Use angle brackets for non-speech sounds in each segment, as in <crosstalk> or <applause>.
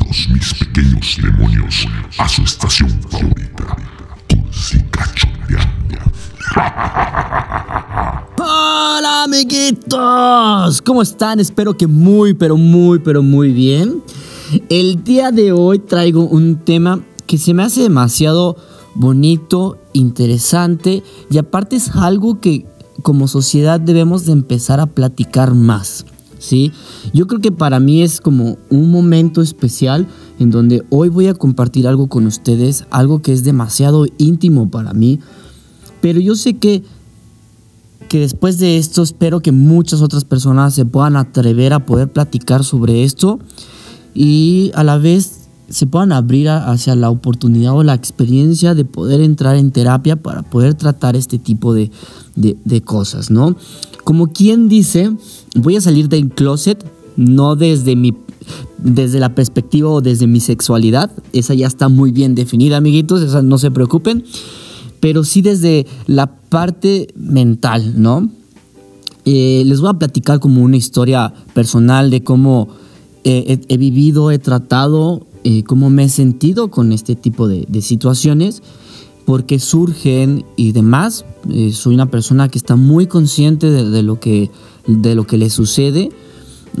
Bienvenidos mis pequeños demonios a su estación favorita, Dulce Cachondeando. <laughs> Hola amiguitos, ¿cómo están? Espero que muy, pero muy, pero muy bien. El día de hoy traigo un tema que se me hace demasiado bonito, interesante y aparte es algo que como sociedad debemos de empezar a platicar más. ¿Sí? Yo creo que para mí es como un momento especial en donde hoy voy a compartir algo con ustedes, algo que es demasiado íntimo para mí, pero yo sé que, que después de esto espero que muchas otras personas se puedan atrever a poder platicar sobre esto y a la vez se puedan abrir hacia la oportunidad o la experiencia de poder entrar en terapia para poder tratar este tipo de, de cosas, ¿no? Como quien dice, voy a salir del closet, no desde mi desde la perspectiva o desde mi sexualidad, esa ya está muy bien definida, amiguitos, no se preocupen, pero sí desde la parte mental, ¿no? Eh, les voy a platicar como una historia personal de cómo he, vivido, he tratado, eh, cómo me he sentido con este tipo de, de situaciones porque surgen y demás. Eh, soy una persona que está muy consciente de, lo, que, de lo que le sucede.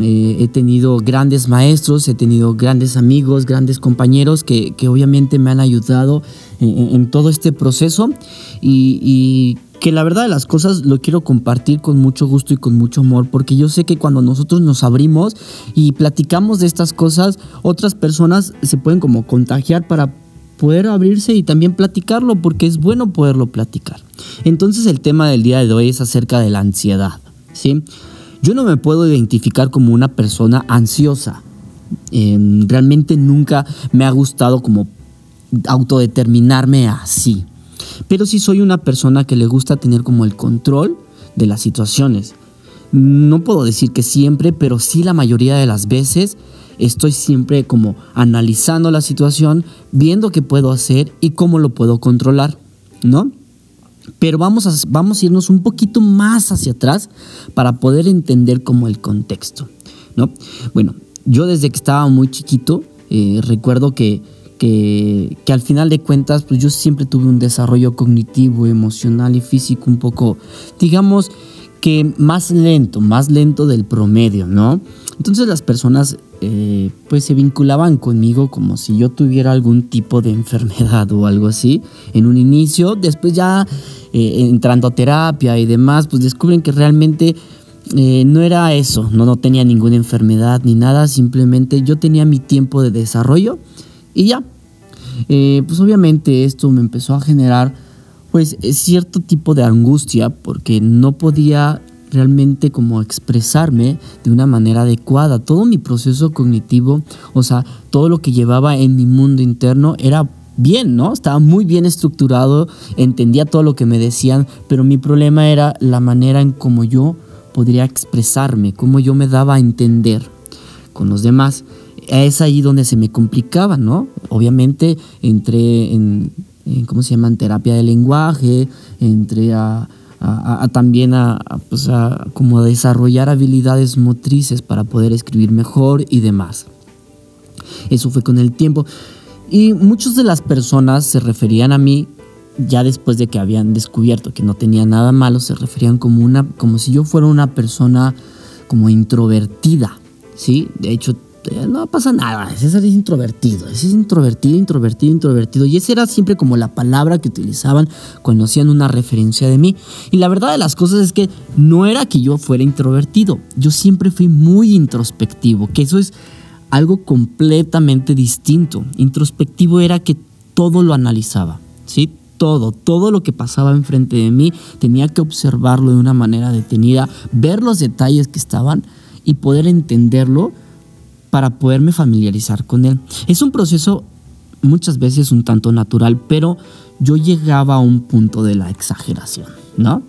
Eh, he tenido grandes maestros, he tenido grandes amigos, grandes compañeros que, obviamente me han ayudado en, todo este proceso y, y, que la verdad de las cosas lo quiero compartir con mucho gusto y con mucho amor porque yo sé que cuando nosotros nos abrimos y platicamos de estas cosas, otras personas se pueden como contagiar para poder abrirse y también platicarlo, porque es bueno poderlo platicar. Entonces el tema del día de hoy es acerca de la ansiedad. ¿sí? Yo no me puedo identificar como una persona ansiosa. Em, realmente nunca me ha gustado como autodeterminarme así. Pero sí soy una persona que le gusta tener como el control de las situaciones. No puedo decir que siempre, pero sí la mayoría de las veces estoy siempre como analizando la situación, viendo qué puedo hacer y cómo lo puedo controlar, ¿no? Pero vamos a, vamos a irnos un poquito más hacia atrás para poder entender como el contexto, ¿no? Bueno, yo desde que estaba muy chiquito, eh, recuerdo que, que, que, al final de cuentas, pues yo siempre tuve un desarrollo cognitivo, emocional y físico un poco, digamos, que más lento, más lento del promedio, ¿no? Entonces las personas eh, pues se vinculaban conmigo como si yo tuviera algún tipo de enfermedad o algo así en un inicio, después ya eh, entrando a terapia y demás, pues descubren que realmente eh, no era eso, no, no tenía ninguna enfermedad ni nada, simplemente yo tenía mi tiempo de desarrollo y ya. pues obviamente esto me empezó a generar pues cierto tipo de angustia porque no podía realmente como expresarme de una manera adecuada. Todo mi proceso cognitivo, o sea, todo lo que llevaba en mi mundo interno era bien, ¿no? Estaba muy bien estructurado, entendía todo lo que me decían, pero mi problema era la manera en cómo yo podría expresarme, cómo yo me daba a entender con los demás. Es ahí donde se me complicaba, ¿no? Obviamente entré en, ¿cómo se llama?, en terapia de lenguaje, entré a a, también pues a, como desarrollar habilidades motrices para poder escribir mejor y demás. Eso fue con el tiempo. Y muchas de las personas se referían a mí ya después de que habían descubierto que no tenía nada malo, se referían como una como si yo fuera una persona como introvertida, ¿sí? De hecho, no pasa nada, César es introvertido, es introvertido, introvertido, introvertido. Y esa era siempre como la palabra que utilizaban cuando hacían una referencia de mí. Y la verdad de las cosas es que no era que yo fuera introvertido, yo siempre fui muy introspectivo, que eso es algo completamente distinto. Introspectivo era que todo lo analizaba, ¿sí? Todo, todo lo que pasaba enfrente de mí tenía que observarlo de una manera detenida, ver los detalles que estaban y poder entenderlo para poderme familiarizar con él. Es un proceso muchas veces un tanto natural, pero yo llegaba a un punto de la exageración, ¿no?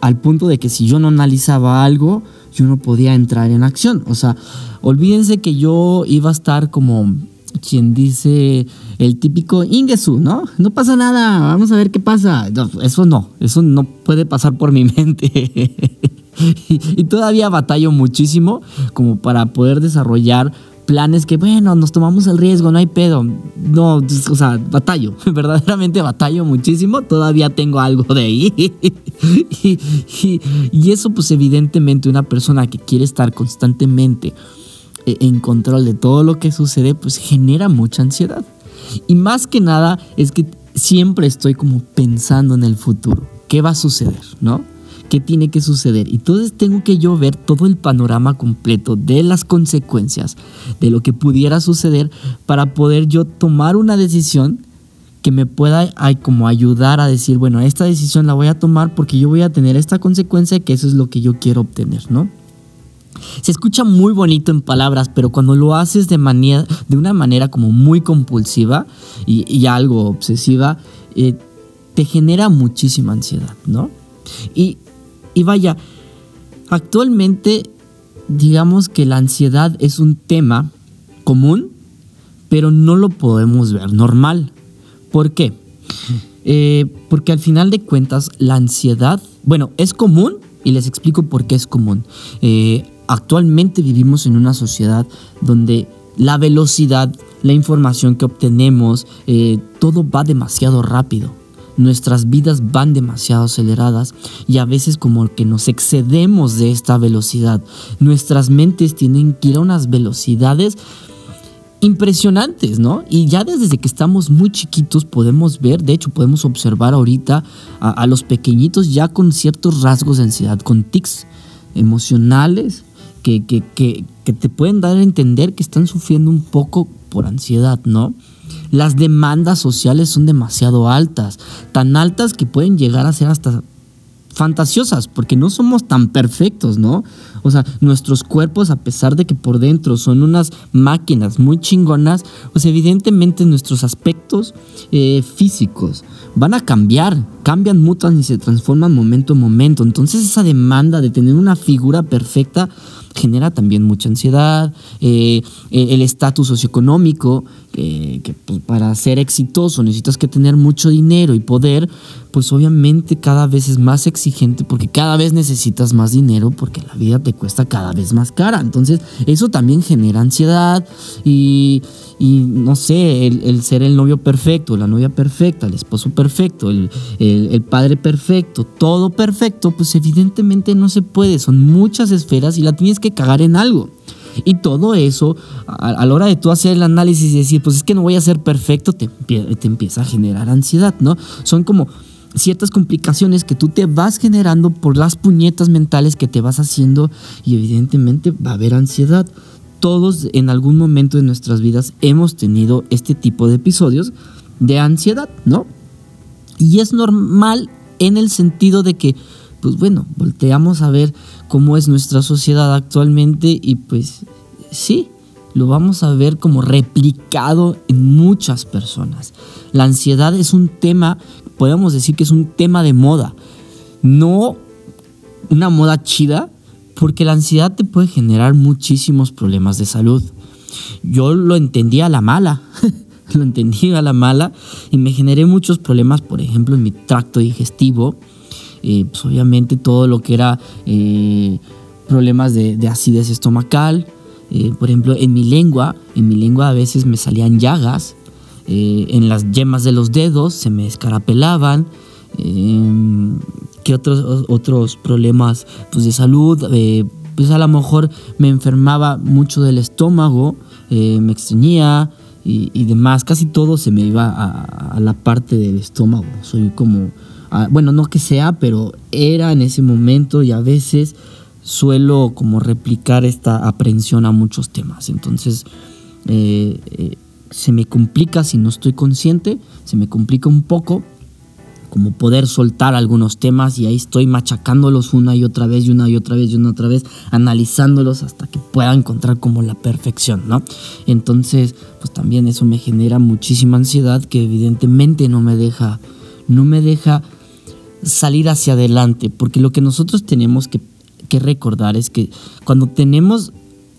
Al punto de que si yo no analizaba algo, yo no podía entrar en acción. O sea, olvídense que yo iba a estar como quien dice el típico Ingesu, ¿no? No pasa nada, vamos a ver qué pasa. eso no, eso no puede pasar por mi <laughs> mente. <laughs> y, todavía batallo muchísimo como para poder desarrollar planes que, bueno, nos tomamos el riesgo, no hay pedo. No, o sea, batallo, <laughs> verdaderamente batallo muchísimo, todavía tengo algo de ahí. <laughs> y, y, eso pues evidentemente una persona que quiere estar constantemente eh, en control de todo lo que sucede, pues genera mucha ansiedad. Y más que nada es que siempre estoy como pensando en el futuro, qué va a suceder, ¿no? Qué tiene que suceder. Y entonces tengo que yo ver todo el panorama completo de las consecuencias de lo que pudiera suceder para poder yo tomar una decisión que me pueda como ayudar a decir, bueno, esta decisión la voy a tomar porque yo voy a tener esta consecuencia que eso es lo que yo quiero obtener, ¿no? Se escucha muy bonito en palabras, pero cuando lo haces de, manera, de una manera como muy compulsiva y, algo obsesiva, eh, te genera muchísima ansiedad, ¿no? Y y vaya, actualmente digamos que la ansiedad es un tema común, pero no lo podemos ver normal. ¿Por qué? <laughs> Eh, porque al final de cuentas la ansiedad, bueno, es común y les explico por qué es común. Eh, actualmente vivimos en una sociedad donde la velocidad, la información que obtenemos, eh, todo va demasiado rápido nuestras vidas van demasiado aceleradas y a veces como que nos excedemos de esta velocidad. Nuestras mentes tienen que ir a unas velocidades impresionantes, ¿no? Y ya desde que estamos muy chiquitos podemos ver, de hecho podemos observar ahorita a, los pequeñitos ya con ciertos rasgos de ansiedad, con tics emocionales que, que, que, que te pueden dar a entender que están sufriendo un poco por ansiedad, ¿no? Las demandas sociales son demasiado altas, tan altas que pueden llegar a ser hasta fantasiosas, porque no somos tan perfectos, ¿no? O sea, nuestros cuerpos, a pesar de que por dentro son unas máquinas muy chingonas, pues evidentemente nuestros aspectos eh, físicos van a cambiar, cambian, mutan y se transforman momento a momento. Entonces esa demanda de tener una figura perfecta genera también mucha ansiedad, eh, el estatus socioeconómico, que pues, para ser exitoso necesitas que tener mucho dinero y poder, pues obviamente cada vez es más exigente porque cada vez necesitas más dinero porque la vida te cuesta cada vez más cara. Entonces eso también genera ansiedad y, no sé, el, ser el novio perfecto, la novia perfecta, el esposo perfecto, el, el padre perfecto, todo perfecto, pues evidentemente no se puede. Son muchas esferas y la tienes que cagar en algo. Y todo eso, a, la hora de tú hacer el análisis y decir, pues es que no voy a ser perfecto, te, te empieza a generar ansiedad, ¿no? Son como ciertas complicaciones que tú te vas generando por las puñetas mentales que te vas haciendo y evidentemente va a haber ansiedad. Todos en algún momento de nuestras vidas hemos tenido este tipo de episodios de ansiedad, ¿no? Y es normal en el sentido de que, pues bueno, volteamos a ver cómo es nuestra sociedad actualmente y pues sí, lo vamos a ver como replicado en muchas personas. La ansiedad es un tema, podemos decir que es un tema de moda, no una moda chida, porque la ansiedad te puede generar muchísimos problemas de salud. Yo lo entendí a la mala, <laughs> lo entendí a la mala y me generé muchos problemas, por ejemplo, en mi tracto digestivo, eh, pues obviamente todo lo que era eh, problemas de, acidez estomacal. Eh, por ejemplo, en mi lengua, en mi lengua a veces me salían llagas, en las yemas de los dedos se me escarapelaban. ¿Qué otros, otros problemas pues, de salud? pues a lo mejor me enfermaba mucho del estómago, me extrañía y, demás. Casi todo se me iba a la parte del estómago. Soy como bueno, no que sea, pero era en ese momento y a veces suelo como replicar esta aprensión a muchos temas. Entonces, eh, eh, se me complica si no estoy consciente, se me complica un poco como poder soltar algunos temas y ahí estoy machacándolos una y otra vez y una y otra vez y una otra vez, analizándolos hasta que pueda encontrar como la perfección, ¿no? Entonces, pues también eso me genera muchísima ansiedad que evidentemente no me deja, no me deja salir hacia adelante, porque lo que nosotros tenemos que, recordar es que cuando tenemos,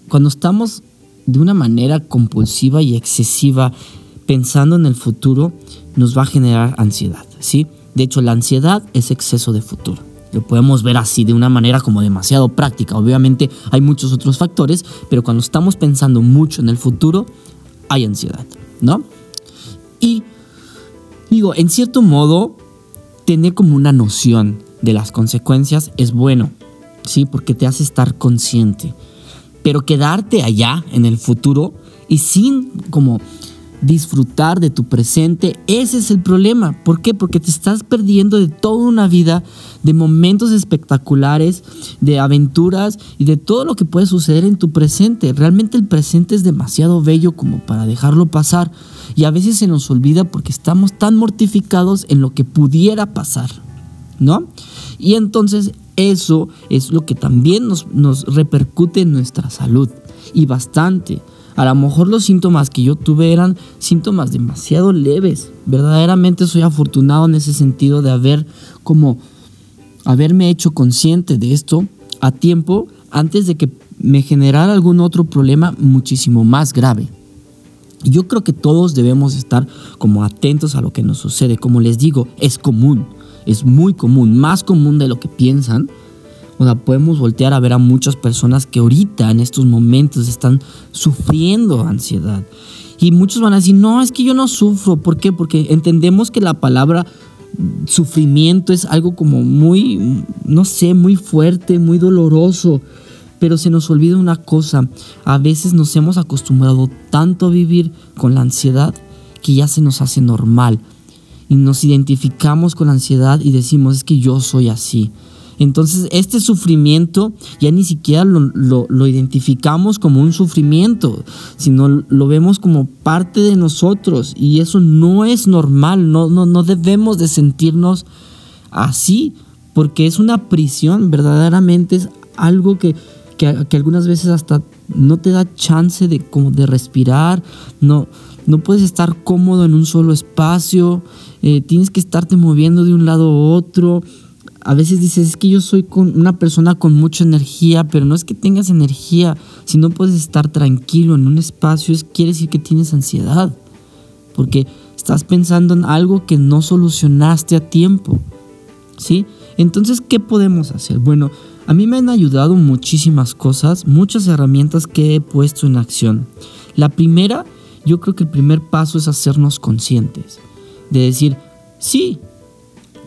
cuando estamos de una manera compulsiva y excesiva pensando en el futuro, nos va a generar ansiedad, ¿sí? De hecho, la ansiedad es exceso de futuro. Lo podemos ver así de una manera como demasiado práctica. Obviamente hay muchos otros factores, pero cuando estamos pensando mucho en el futuro, hay ansiedad, ¿no? Y digo, en cierto modo, tener como una noción de las consecuencias es bueno, ¿sí? Porque te hace estar consciente. Pero quedarte allá en el futuro y sin como disfrutar de tu presente, ese es el problema. ¿Por qué? Porque te estás perdiendo de toda una vida, de momentos espectaculares, de aventuras y de todo lo que puede suceder en tu presente. Realmente el presente es demasiado bello como para dejarlo pasar y a veces se nos olvida porque estamos tan mortificados en lo que pudiera pasar, ¿no? Y entonces eso es lo que también nos, repercute en nuestra salud y bastante. A lo mejor los síntomas que yo tuve eran síntomas demasiado leves. Verdaderamente soy afortunado en ese sentido de haber como haberme hecho consciente de esto a tiempo antes de que me generara algún otro problema muchísimo más grave. Yo creo que todos debemos estar como atentos a lo que nos sucede. Como les digo, es común, es muy común, más común de lo que piensan o sea, podemos voltear a ver a muchas personas que ahorita en estos momentos están sufriendo ansiedad. Y muchos van a decir, no, es que yo no sufro. ¿Por qué? Porque entendemos que la palabra sufrimiento es algo como muy, no sé, muy fuerte, muy doloroso. Pero se nos olvida una cosa, a veces nos hemos acostumbrado tanto a vivir con la ansiedad que ya se nos hace normal. Y nos identificamos con la ansiedad y decimos, es que yo soy así. Entonces, este sufrimiento ya ni siquiera lo, identificamos como un sufrimiento, sino lo vemos como parte de nosotros y eso no es normal, no, no, no debemos de sentirnos así, porque es una prisión, verdaderamente es algo que, algunas veces hasta no te da chance de, como de respirar, no, no puedes estar cómodo en un solo espacio, eh, tienes que estarte moviendo de un lado a otro a veces dices, es que yo soy con una persona con mucha energía, pero no es que tengas energía, si no puedes estar tranquilo en un espacio, es, quiere decir que tienes ansiedad, porque estás pensando en algo que no solucionaste a tiempo, ¿sí? Entonces, ¿qué podemos hacer? Bueno, a mí me han ayudado muchísimas cosas, muchas herramientas que he puesto en acción. La primera, yo creo que el primer paso es hacernos conscientes, de decir, sí,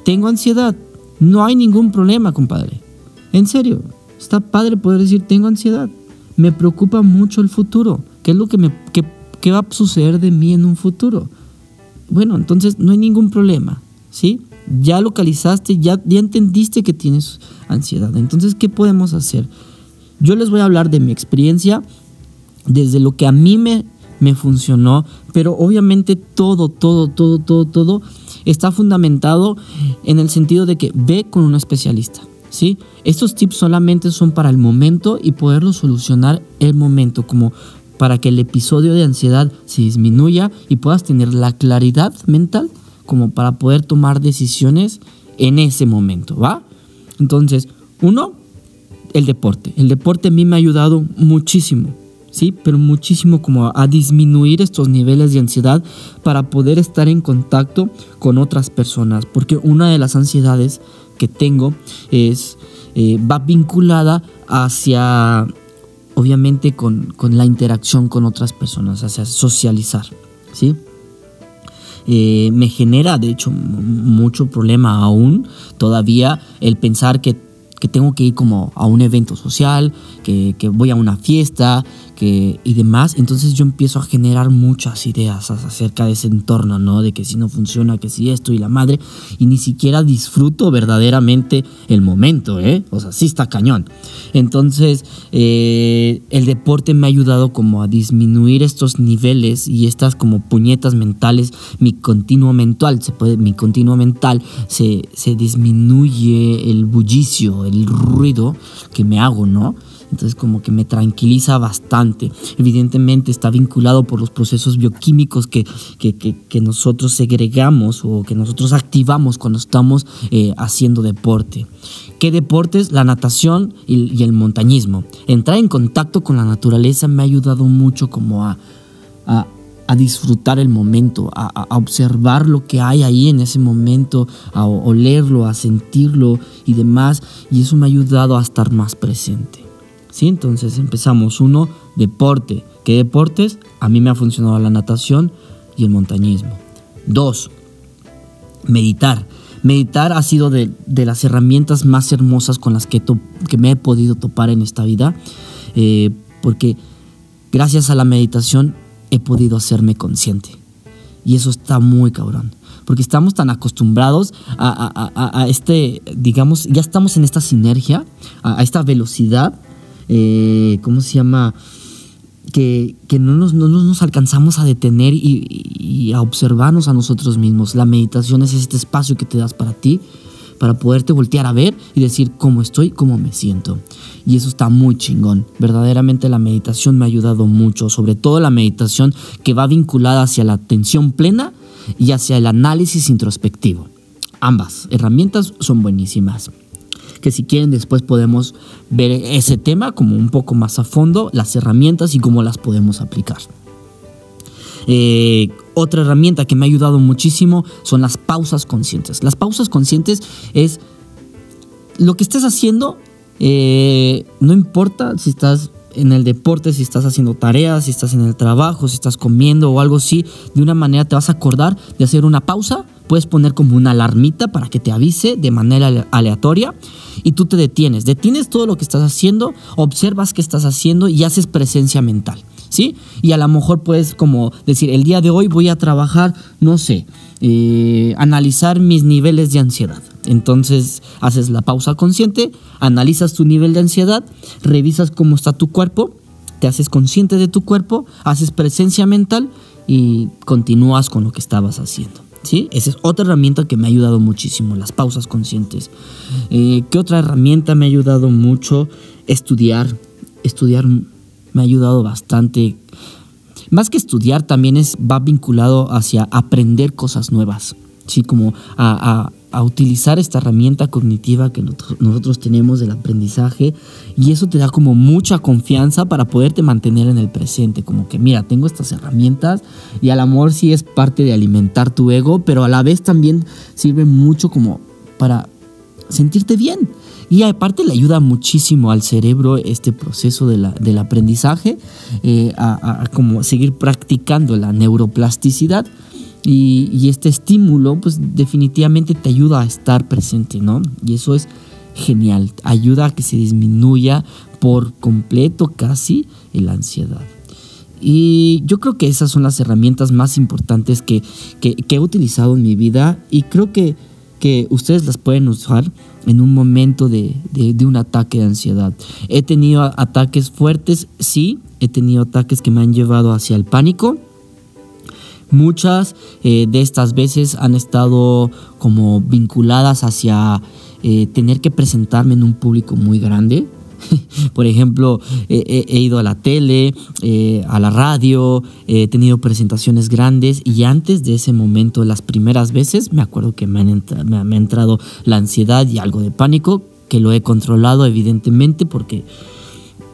tengo ansiedad, no hay ningún problema, compadre. En serio, está padre poder decir, tengo ansiedad. Me preocupa mucho el futuro. ¿Qué es lo que, me, va a suceder de mí en un futuro? Bueno, entonces no hay ningún problema, ¿sí? Ya localizaste, ya, ya entendiste que tienes ansiedad. Entonces, ¿qué podemos hacer? Yo les voy a hablar de mi experiencia desde lo que a mí me, me funcionó, pero obviamente todo, todo, todo, todo, todo está fundamentado en el sentido de que ve con un especialista. ¿sí? Estos tips solamente son para el momento y poderlo solucionar el momento, como para que el episodio de ansiedad se disminuya y puedas tener la claridad mental como para poder tomar decisiones en ese momento, ¿va? Entonces, uno, el deporte. El deporte a mí me ha ayudado muchísimo. ¿Sí? Pero muchísimo como a, disminuir estos niveles de ansiedad para poder estar en contacto con otras personas. Porque una de las ansiedades que tengo es, eh, va vinculada hacia, obviamente, con, la interacción con otras personas, hacia socializar, ¿sí? Eh, me genera, de hecho, mucho problema aún todavía el pensar que que tengo que ir como a un evento social, que, que voy a una fiesta, y demás, entonces yo empiezo a generar muchas ideas acerca de ese entorno, ¿no? De que si no funciona, que si esto y la madre, y ni siquiera disfruto verdaderamente el momento, ¿eh? O sea, sí está cañón. Entonces, eh, el deporte me ha ayudado como a disminuir estos niveles y estas como puñetas mentales, mi continuo mental, se puede, mi continuo mental se, se disminuye el bullicio, el ruido que me hago, ¿no? Entonces como que me tranquiliza bastante. Evidentemente está vinculado por los procesos bioquímicos que, que, nosotros segregamos o que nosotros activamos cuando estamos eh, haciendo deporte. ¿Qué deportes? La natación y, el montañismo. Entrar en contacto con la naturaleza me ha ayudado mucho como a a disfrutar el momento, a, observar lo que hay ahí en ese momento, a olerlo, a sentirlo y demás. Y eso me ha ayudado a estar más presente. ¿Sí? Entonces empezamos. Uno, deporte. ¿Qué deportes? A mí me ha funcionado la natación y el montañismo. Dos, meditar. Meditar ha sido de, las herramientas más hermosas con las que, que, me he podido topar en esta vida, eh, porque gracias a la meditación he podido hacerme consciente. Y eso está muy cabrón. Porque estamos tan acostumbrados a, este, digamos, ya estamos en esta sinergia, a, esta velocidad, eh, ¿cómo se llama? Que, no, nos, no, nos, alcanzamos a detener y, y, a observarnos a nosotros mismos. La meditación es este espacio que te das para ti, para poderte voltear a ver y decir cómo estoy, cómo me siento. Y eso está muy chingón. Verdaderamente la meditación me ha ayudado mucho, sobre todo la meditación que va vinculada hacia la atención plena y hacia el análisis introspectivo. Ambas herramientas son buenísimas. Que si quieren después podemos ver ese tema como un poco más a fondo, las herramientas y cómo las podemos aplicar. Eh, otra herramienta que me ha ayudado muchísimo son las pausas conscientes. Las pausas conscientes es lo que estés haciendo, eh, no importa si estás en el deporte, si estás haciendo tareas, si estás en el trabajo, si estás comiendo o algo así, de una manera te vas a acordar de hacer una pausa. Puedes poner como una alarmita para que te avise de manera aleatoria y tú te detienes. Detienes todo lo que estás haciendo, observas qué estás haciendo y haces presencia mental. ¿Sí? Y a lo mejor puedes como decir, el día de hoy voy a trabajar, no sé, eh, analizar mis niveles de ansiedad. Entonces haces la pausa consciente, analizas tu nivel de ansiedad, revisas cómo está tu cuerpo, te haces consciente de tu cuerpo, haces presencia mental y continúas con lo que estabas haciendo. ¿Sí? Esa es otra herramienta que me ha ayudado muchísimo, las pausas conscientes. Eh, ¿Qué otra herramienta me ha ayudado mucho? Estudiar. Estudiar me ha ayudado bastante. Más que estudiar, también es, va vinculado hacia aprender cosas nuevas, ¿sí? como a, utilizar esta herramienta cognitiva que nosotros tenemos del aprendizaje y eso te da como mucha confianza para poderte mantener en el presente, como que mira, tengo estas herramientas y al amor sí es parte de alimentar tu ego, pero a la vez también sirve mucho como para sentirte bien. Y aparte le ayuda muchísimo al cerebro este proceso del aprendizaje, eh, a, como seguir practicando la neuroplasticidad. Y, este estímulo, pues definitivamente te ayuda a estar presente, ¿no? Y eso es genial, ayuda a que se disminuya por completo casi la ansiedad. Y yo creo que esas son las herramientas más importantes que, que he utilizado en mi vida y creo que que ustedes las pueden usar en un momento de, un ataque de ansiedad. He tenido ataques fuertes, sí, he tenido ataques que me han llevado hacia el pánico. Muchas eh, de estas veces han estado como vinculadas hacia eh, tener que presentarme en un público muy grande, <laughs> Por ejemplo, he, ido a la tele, eh, a la radio, he tenido presentaciones grandes y antes de ese momento, las primeras veces, me acuerdo que me, ha entrado la ansiedad y algo de pánico, que lo he controlado evidentemente porque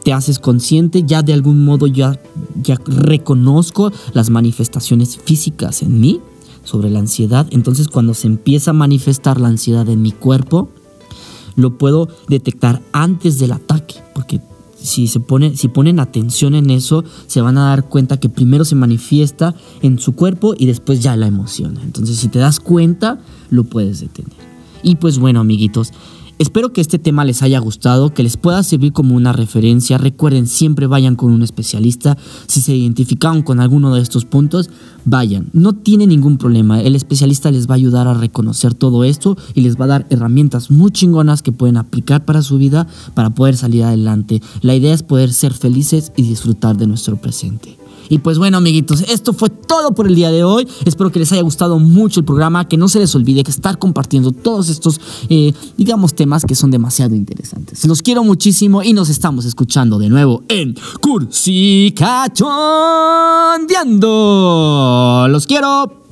te haces consciente, ya de algún modo ya, ya reconozco las manifestaciones físicas en mí sobre la ansiedad. Entonces cuando se empieza a manifestar la ansiedad en mi cuerpo, lo puedo detectar antes del ataque, porque si, se pone, si ponen atención en eso, se van a dar cuenta que primero se manifiesta en su cuerpo y después ya la emoción. Entonces, si te das cuenta, lo puedes detener. Y pues bueno, amiguitos, Espero que este tema les haya gustado, que les pueda servir como una referencia. Recuerden, siempre vayan con un especialista. Si se identificaron con alguno de estos puntos, vayan. No tiene ningún problema. El especialista les va a ayudar a reconocer todo esto y les va a dar herramientas muy chingonas que pueden aplicar para su vida para poder salir adelante. La idea es poder ser felices y disfrutar de nuestro presente. Y pues bueno, amiguitos, esto fue todo por el día de hoy. Espero que les haya gustado mucho el programa, que no se les olvide que estar compartiendo todos estos, eh, digamos, temas que son demasiado interesantes. Los quiero muchísimo y nos estamos escuchando de nuevo en Cursi Cachondeando. Los quiero.